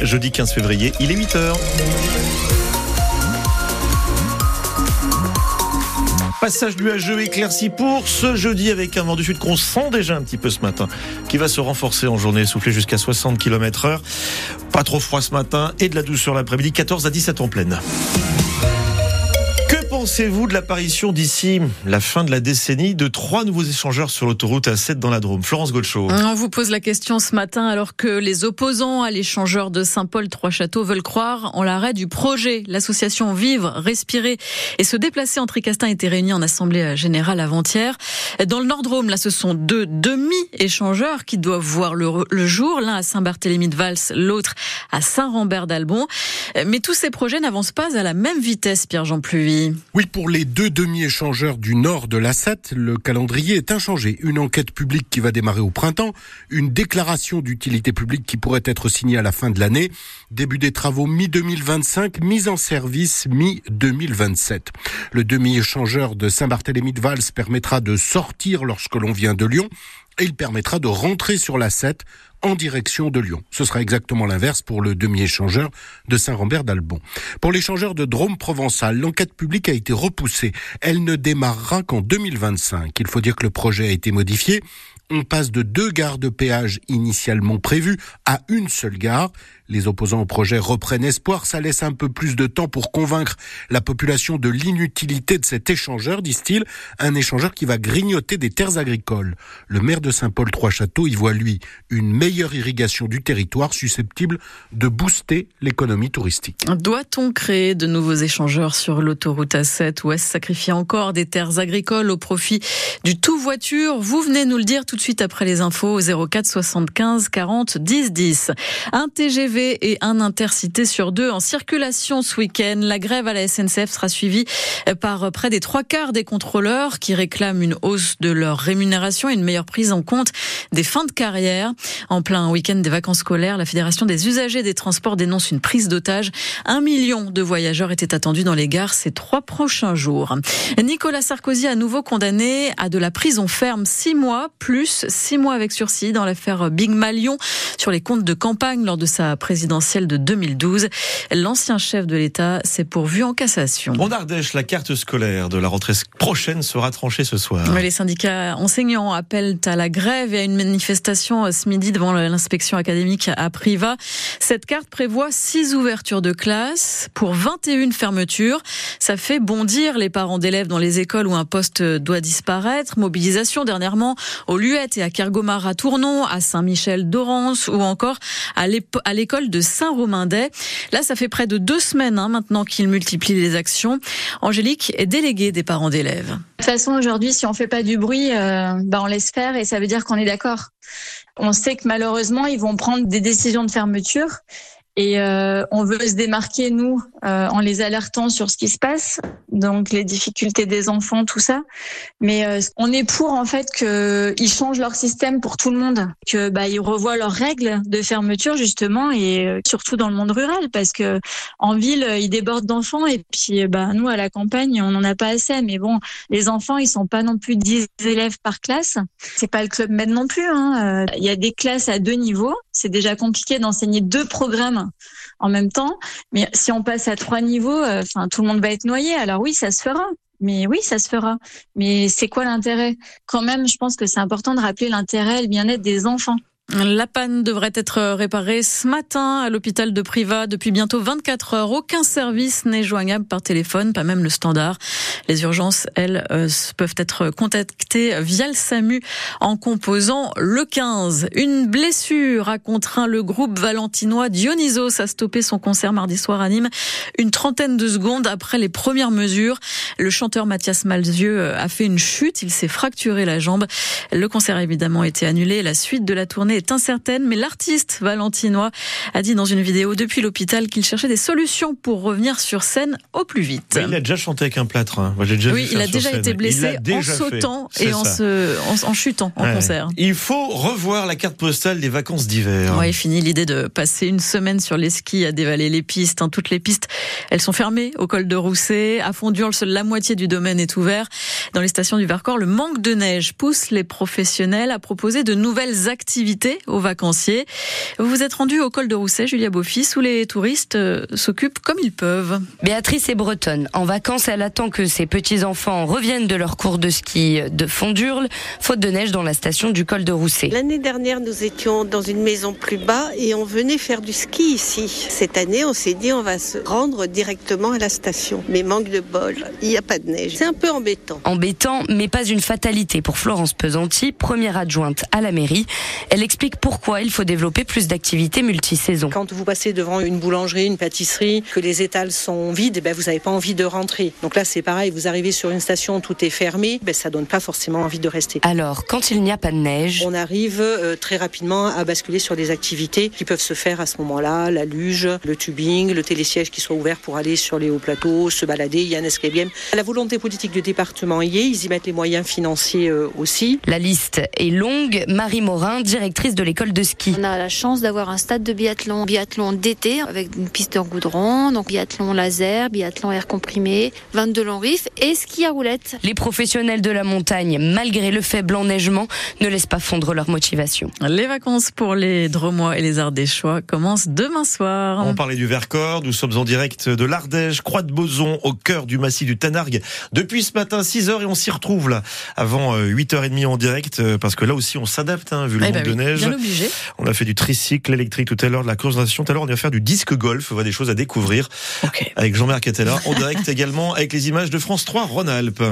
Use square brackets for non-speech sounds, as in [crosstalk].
Jeudi 15 février, il est 8h. Passage nuageux éclairci pour ce jeudi avec un vent du sud qu'on sent déjà un petit peu ce matin, qui va se renforcer en journée, souffler jusqu'à 60 km heure. Pas trop froid ce matin et de la douceur l'après-midi, 14 à 17 en pleine pensez-vous de l'apparition d'ici la fin de la décennie de trois nouveaux échangeurs sur l'autoroute A7 dans la Drôme? Florence Golcho. On vous pose la question ce matin alors que les opposants à l'échangeur de Saint-Paul-Trois-Châteaux veulent croire en l'arrêt du projet. L'association Vivre, Respirer et se déplacer en Tricastin était réunie en assemblée générale avant-hier. Dans le Nord-Drôme, là, ce sont deux demi-échangeurs qui doivent voir le, le jour, l'un à Saint-Barthélemy de Vals, l'autre à Saint-Rambert d'Albon. Mais tous ces projets n'avancent pas à la même vitesse, Pierre-Jean Pluvy. Oui, pour les deux demi-échangeurs du nord de la le calendrier est inchangé. Une enquête publique qui va démarrer au printemps, une déclaration d'utilité publique qui pourrait être signée à la fin de l'année, début des travaux mi-2025, mise en service mi-2027. Le demi-échangeur de Saint-Barthélemy de Vals permettra de sortir lorsque l'on vient de Lyon et il permettra de rentrer sur la 7 en direction de Lyon. Ce sera exactement l'inverse pour le demi-échangeur de Saint-Rambert d'Albon. Pour l'échangeur de Drôme provençal, l'enquête publique a été repoussée. Elle ne démarrera qu'en 2025. Il faut dire que le projet a été modifié on passe de deux gares de péage initialement prévues à une seule gare. Les opposants au projet reprennent espoir. Ça laisse un peu plus de temps pour convaincre la population de l'inutilité de cet échangeur, disent-ils. Un échangeur qui va grignoter des terres agricoles. Le maire de Saint-Paul-Trois-Châteaux y voit, lui, une meilleure irrigation du territoire susceptible de booster l'économie touristique. Doit-on créer de nouveaux échangeurs sur l'autoroute A7 ou est-ce sacrifier encore des terres agricoles au profit du tout voiture Vous venez nous le dire tout de suite après les infos au 04 75 40 10 10. Un TGV et un intercité sur deux en circulation ce week-end. La grève à la SNCF sera suivie par près des trois quarts des contrôleurs qui réclament une hausse de leur rémunération et une meilleure prise en compte des fins de carrière. En plein week-end des vacances scolaires, la Fédération des usagers des transports dénonce une prise d'otage. Un million de voyageurs étaient attendus dans les gares ces trois prochains jours. Nicolas Sarkozy à nouveau condamné à de la prison ferme six mois plus six mois avec sursis dans l'affaire Big Malion sur les comptes de campagne lors de sa présidentielle de 2012. L'ancien chef de l'État s'est pourvu en cassation. En Ardèche, la carte scolaire de la rentrée prochaine sera tranchée ce soir. Les syndicats enseignants appellent à la grève et à une manifestation ce midi devant l'inspection académique à Privas. Cette carte prévoit six ouvertures de classe pour 21 fermetures. Ça fait bondir les parents d'élèves dans les écoles où un poste doit disparaître. Mobilisation dernièrement au lieu et à Kergomar à Tournon, à Saint-Michel d'Orance ou encore à l'école de Saint-Romain-des. Là, ça fait près de deux semaines hein, maintenant qu'il multiplie les actions. Angélique est déléguée des parents d'élèves. De toute façon, aujourd'hui, si on fait pas du bruit, euh, bah on laisse faire et ça veut dire qu'on est d'accord. On sait que malheureusement, ils vont prendre des décisions de fermeture et euh, on veut se démarquer, nous, euh, en les alertant sur ce qui se passe, donc les difficultés des enfants, tout ça. Mais euh, on est pour, en fait, qu'ils changent leur système pour tout le monde, que bah, ils revoient leurs règles de fermeture, justement, et surtout dans le monde rural, parce que en ville, ils débordent d'enfants, et puis bah, nous, à la campagne, on n'en a pas assez. Mais bon, les enfants, ils sont pas non plus 10 élèves par classe. C'est pas le club med non plus. Hein. Il y a des classes à deux niveaux. C'est déjà compliqué d'enseigner deux programmes en même temps. Mais si on passe à trois niveaux, euh, tout le monde va être noyé. Alors oui, ça se fera. Mais oui, ça se fera. Mais c'est quoi l'intérêt? Quand même, je pense que c'est important de rappeler l'intérêt et le bien-être des enfants. La panne devrait être réparée ce matin à l'hôpital de Privas. Depuis bientôt 24 heures, aucun service n'est joignable par téléphone, pas même le standard. Les urgences, elles, euh, peuvent être contactées via le SAMU en composant le 15. Une blessure a contraint le groupe valentinois Dionysos à stopper son concert mardi soir à Nîmes une trentaine de secondes après les premières mesures. Le chanteur Mathias Malzieux a fait une chute, il s'est fracturé la jambe. Le concert a évidemment été annulé. La suite de la tournée est incertaine, mais l'artiste valentinois a dit dans une vidéo depuis l'hôpital qu'il cherchait des solutions pour revenir sur scène au plus vite. il a déjà chanté avec un plâtre. Hein. oui, il a déjà été blessé en sautant et en, en, chutant en concert. Il faut revoir la carte postale des vacances d'hiver. Oui, fini l'idée de passer une semaine sur les skis à dévaler les pistes. Hein. Toutes les pistes, elles sont fermées au col de Rousset. À Fondure, seule la moitié du domaine est ouvert. Dans les stations du Vercors, le manque de neige pousse les professionnels à proposer de nouvelles activités aux vacanciers. Vous vous êtes rendu au col de Rousset, Julia Beaufils, où les touristes euh, s'occupent comme ils peuvent. Béatrice est bretonne. En vacances, elle attend que ses petits-enfants reviennent de leur cours de ski de Fondurle, faute de neige dans la station du col de Rousset. L'année dernière, nous étions dans une maison plus bas et on venait faire du ski ici. Cette année, on s'est dit on va se rendre directement à la station. Mais manque de bol, il n'y a pas de neige. C'est un peu embêtant. Embêtant, mais pas une fatalité pour Florence Pesanti, première adjointe à la mairie. Elle explique pourquoi il faut développer plus d'activités multisaisons. Quand vous passez devant une boulangerie, une pâtisserie, que les étals sont vides, eh ben vous n'avez pas envie de rentrer. Donc là, c'est pareil, vous arrivez sur une station, tout est fermé, ben ça donne pas forcément envie de rester. Alors, quand il n'y a pas de neige, on arrive euh, très rapidement à basculer sur des activités qui peuvent se faire à ce moment-là, la luge, le tubing, le télésiège qui soit ouvert pour aller sur les hauts plateaux, se balader, il y a un escape game. La volonté politique du département y est, ils y mettent les moyens financiers euh, aussi. La liste est longue. Marie Morin, directrice de l'école de ski. On a la chance d'avoir un stade de biathlon, biathlon d'été avec une piste en goudron, donc biathlon laser, biathlon air comprimé, 22 longs riffs et ski à roulettes. Les professionnels de la montagne, malgré le faible enneigement, ne laissent pas fondre leur motivation. Les vacances pour les Dromois et les Ardéchois commencent demain soir. On parlait du Vercors, nous sommes en direct de l'Ardèche, Croix de Boson, au cœur du massif du Depuis ce matin 6h et on s'y retrouve là. Avant 8h30 en direct parce que là aussi on s'adapte hein, vu le Eh ben de neige. On a fait du tricycle électrique tout à l'heure, de la course tout à l'heure, on va faire du disque golf, on voit des choses à découvrir avec Jean-Marc Catella en direct [laughs] également avec les images de France 3 Rhône-Alpes.